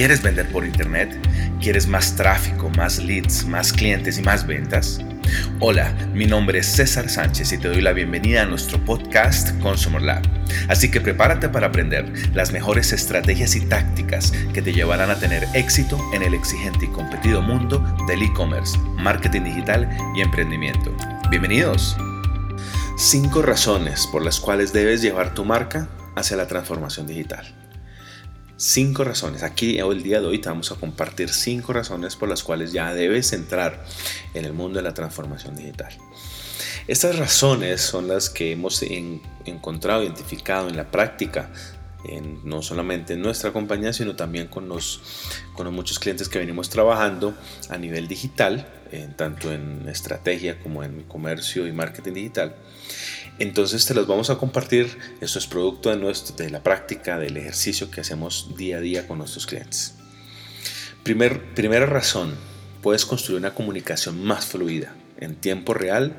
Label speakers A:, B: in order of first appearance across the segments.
A: ¿Quieres vender por internet? ¿Quieres más tráfico, más leads, más clientes y más ventas? Hola, mi nombre es César Sánchez y te doy la bienvenida a nuestro podcast Consumer Lab. Así que prepárate para aprender las mejores estrategias y tácticas que te llevarán a tener éxito en el exigente y competido mundo del e-commerce, marketing digital y emprendimiento. Bienvenidos. 5 razones por las cuales debes llevar tu marca hacia la transformación digital. Cinco razones. Aquí el día de hoy te vamos a compartir cinco razones por las cuales ya debes entrar en el mundo de la transformación digital. Estas razones son las que hemos encontrado, identificado en la práctica, no solamente en nuestra compañía, sino también con los, con los muchos clientes que venimos trabajando a nivel digital, tanto en estrategia como en comercio y marketing digital. Entonces te los vamos a compartir. Esto es producto de, de la práctica, del ejercicio que hacemos día a día con nuestros clientes. Primer, primera razón, puedes construir una comunicación más fluida en tiempo real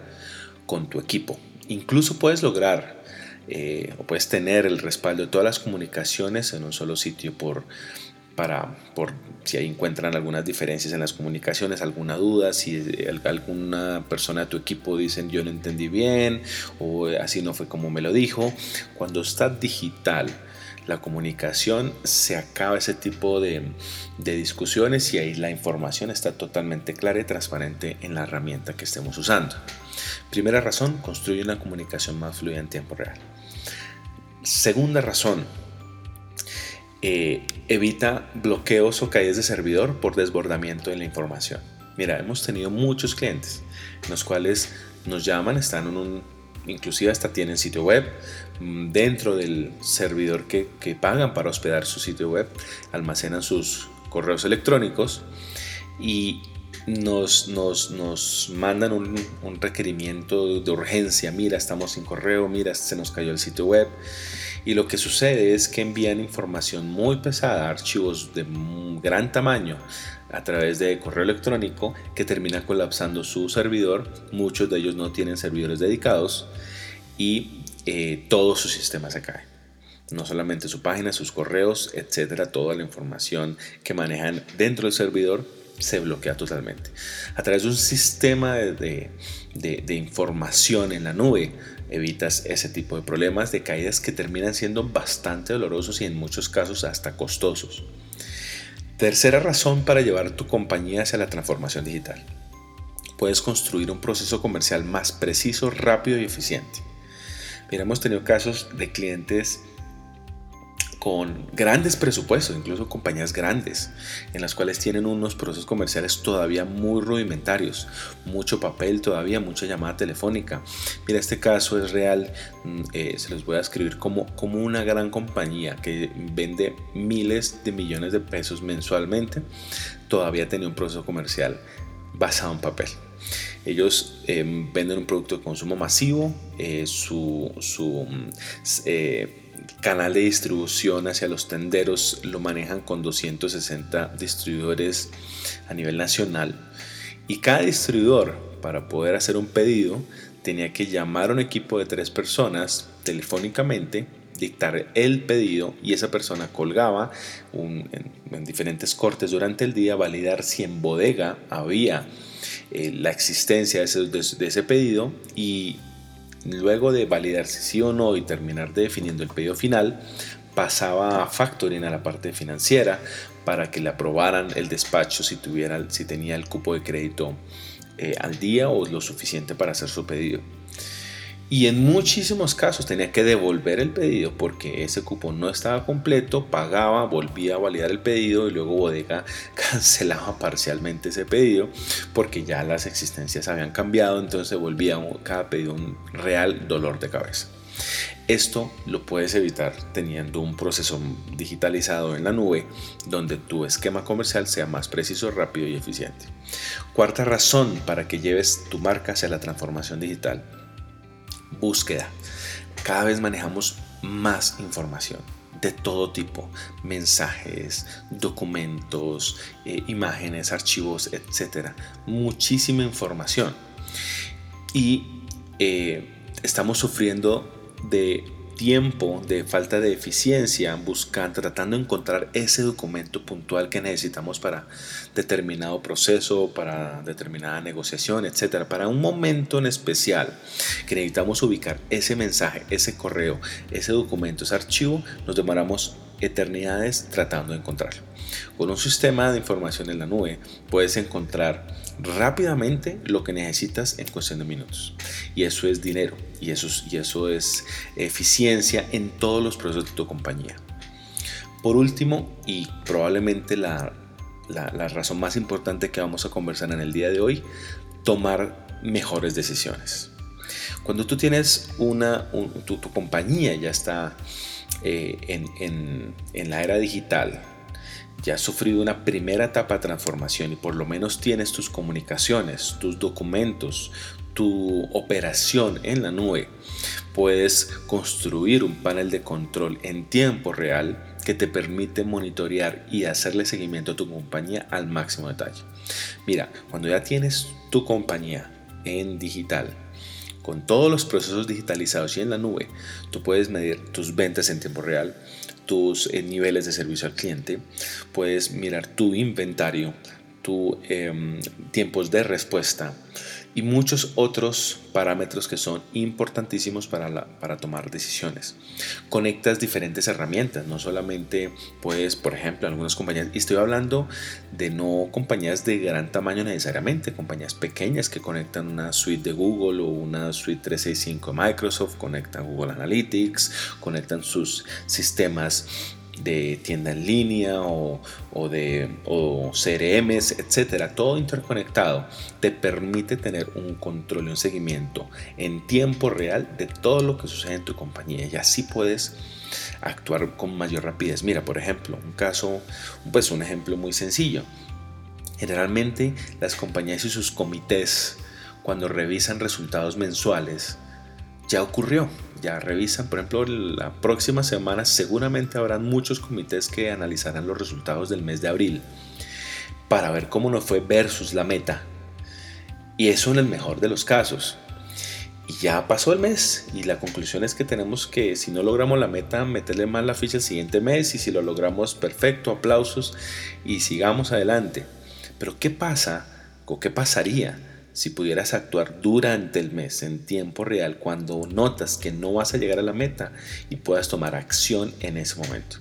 A: con tu equipo. Incluso puedes lograr eh, o puedes tener el respaldo de todas las comunicaciones en un solo sitio por para por si ahí encuentran algunas diferencias en las comunicaciones, alguna duda, si alguna persona de tu equipo dicen yo no entendí bien o así no fue como me lo dijo. Cuando está digital, la comunicación se acaba ese tipo de, de, discusiones y ahí la información está totalmente clara y transparente en la herramienta que estemos usando. Primera razón, construye una comunicación más fluida en tiempo real. Segunda razón, eh, evita bloqueos o caídas de servidor por desbordamiento de la información. Mira, hemos tenido muchos clientes en los cuales nos llaman, están en un, inclusive hasta tienen sitio web, mm, dentro del servidor que, pagan para hospedar su sitio web, almacenan sus correos electrónicos y nos, nos, mandan un, un, requerimiento de urgencia, mira, estamos sin correo, mira, se nos cayó el sitio web y lo que sucede es que envían información muy pesada, archivos de gran tamaño a través de correo electrónico que termina colapsando su servidor. Muchos de ellos no tienen servidores dedicados y eh, todo su sistema se cae. No solamente su página, sus correos, etcétera, toda la información que manejan dentro del servidor se bloquea totalmente. A través de un sistema de, de información en la nube, evitas ese tipo de problemas de caídas que terminan siendo bastante dolorosos y en muchos casos hasta costosos. Tercera razón para llevar tu compañía hacia la transformación digital. Puedes construir un proceso comercial más preciso, rápido y eficiente. Hemos tenido casos de clientes con grandes presupuestos, incluso compañías grandes, en las cuales tienen unos procesos comerciales todavía muy rudimentarios, mucho papel todavía, mucha llamada telefónica. Mira, este caso es real, mm, eh, se los voy a escribir como, como una gran compañía que vende miles de millones de pesos mensualmente, todavía tenía un proceso comercial basado en papel. Ellos em, venden un producto de consumo masivo, eh, su, su mm, eh, canal de distribución hacia los tenderos lo manejan con 260 distribuidores a nivel nacional. Y cada distribuidor para poder hacer un pedido tenía que llamar a un equipo de tres personas telefónicamente dictar el pedido y esa persona colgaba en, diferentes cortes durante el día, validar si en bodega había eh, la existencia de ese, de ese pedido y Luego de validarse sí o no y terminar definiendo el pedido final, pasaba a factoring a la parte financiera para que le aprobaran el despacho si, tuviera, si tenía el cupo de crédito eh, al día o lo suficiente para hacer su pedido. Y en muchísimos casos tenía que devolver el pedido porque ese cupo no estaba completo, pagaba, volvía a validar el pedido y luego bodega cancelaba parcialmente ese pedido porque ya las existencias habían cambiado, entonces volvía cada pedido un real dolor de cabeza. Esto lo puedes evitar teniendo un proceso digitalizado en la nube donde tu esquema comercial sea más preciso, rápido y eficiente. Cuarta razón para que lleves tu marca hacia la transformación digital búsqueda. Cada vez manejamos más información de todo tipo, mensajes, documentos, eh, imágenes, archivos, etcétera. Muchísima información. Y eh, estamos sufriendo de tiempo de falta de eficiencia buscando, tratando de encontrar ese documento puntual que necesitamos para determinado proceso, para determinada negociación, etcétera, para un momento en especial que necesitamos ubicar ese mensaje, ese correo, ese documento, ese archivo, nos demoramos eternidades tratando de encontrarlo. Con un sistema de información en la nube puedes encontrar rápidamente lo que necesitas en cuestión de minutos. Y eso es dinero y eso, y eso es eficiencia en todos los procesos de tu compañía. Por último, y probablemente la, razón más importante que vamos a conversar en el día de hoy, tomar mejores decisiones. Cuando tú tienes una, tu, compañía ya está eh, en, en la era digital, ya has sufrido una primera etapa de transformación y por lo menos tienes tus comunicaciones, tus documentos, tu operación en la nube, puedes construir un panel de control en tiempo real que te permite monitorear y hacerle seguimiento a tu compañía al máximo detalle. Mira, cuando ya tienes tu compañía en digital, con todos los procesos digitalizados y en la nube, tú puedes medir tus ventas en tiempo real, tus eh, niveles de servicio al cliente, puedes mirar tu inventario, tus em, tiempos de respuesta, y muchos otros parámetros que son importantísimos para, para tomar decisiones. Conectas diferentes herramientas, no solamente puedes, por ejemplo, algunas compañías, y estoy hablando de no compañías de gran tamaño necesariamente, compañías pequeñas que conectan una suite de Google o una suite 365 de Microsoft, conectan Google Analytics, conectan sus sistemas de tienda en línea o, de o CRMs, etcétera, todo interconectado, te permite tener un control y un seguimiento en tiempo real de todo lo que sucede en tu compañía y así puedes actuar con mayor rapidez. Mira, por ejemplo, un caso, pues un ejemplo muy sencillo. Generalmente las compañías y sus comités cuando revisan resultados mensuales ya ocurrió ya revisan. Por ejemplo, la próxima semana seguramente habrán muchos comités que analizarán los resultados del mes de abril para ver cómo nos fue versus la meta. Y eso en el mejor de los casos. Y ya pasó el mes y la conclusión es que tenemos que, si no logramos la meta, meterle más la ficha el siguiente mes y si lo logramos, perfecto, aplausos y sigamos adelante. Pero ¿qué pasa o qué pasaría si pudieras actuar durante el mes en tiempo real cuando notas que no vas a llegar a la meta y puedas tomar acción en ese momento.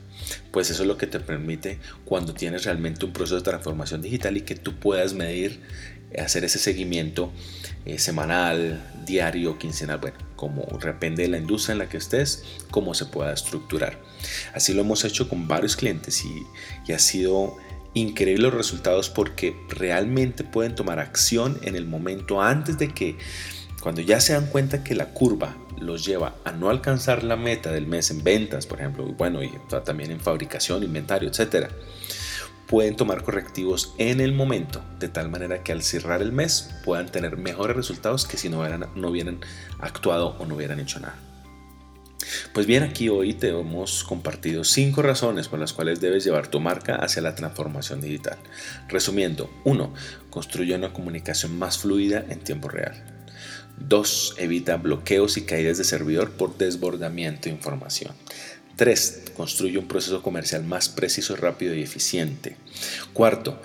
A: Pues eso es lo que te permite cuando tienes realmente un proceso de transformación digital y que tú puedas medir, hacer ese seguimiento eh, semanal, diario, quincenal, bueno, como depende de la industria en la que estés, cómo se pueda estructurar. Así lo hemos hecho con varios clientes y, y ha sido increíbles los resultados porque realmente pueden tomar acción en el momento antes de que, cuando ya se dan cuenta que la curva los lleva a no alcanzar la meta del mes en ventas, por ejemplo, y bueno, y también en fabricación, inventario, etcétera, pueden tomar correctivos en el momento, de tal manera que al cerrar el mes puedan tener mejores resultados que si no no hubieran actuado o no hubieran hecho nada. Pues bien, aquí hoy te hemos compartido cinco razones por las cuales debes llevar tu marca hacia la transformación digital. Resumiendo, 1. Construye una comunicación más fluida en tiempo real. 2. Evita bloqueos y caídas de servidor por desbordamiento de información. 3. Construye un proceso comercial más preciso, rápido y eficiente. Cuarto,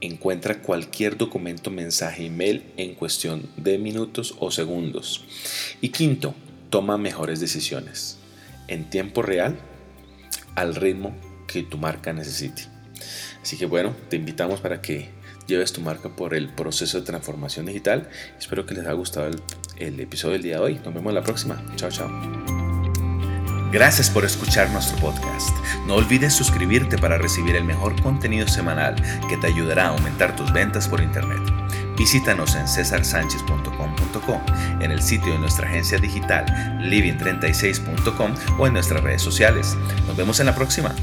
A: encuentra cualquier documento, mensaje, email en cuestión de minutos o segundos. Y quinto, toma mejores decisiones en tiempo real al ritmo que tu marca necesite. Así que bueno, te invitamos para que lleves tu marca por el proceso de transformación digital. Espero que les haya gustado el, episodio del día de hoy. Nos vemos la próxima. Chao, chao.
B: Gracias por escuchar nuestro podcast. No olvides suscribirte para recibir el mejor contenido semanal que te ayudará a aumentar tus ventas por Internet. Visítanos en cesarsanchez.com.co, en el sitio de nuestra agencia digital living36.com o en nuestras redes sociales. Nos vemos en la próxima.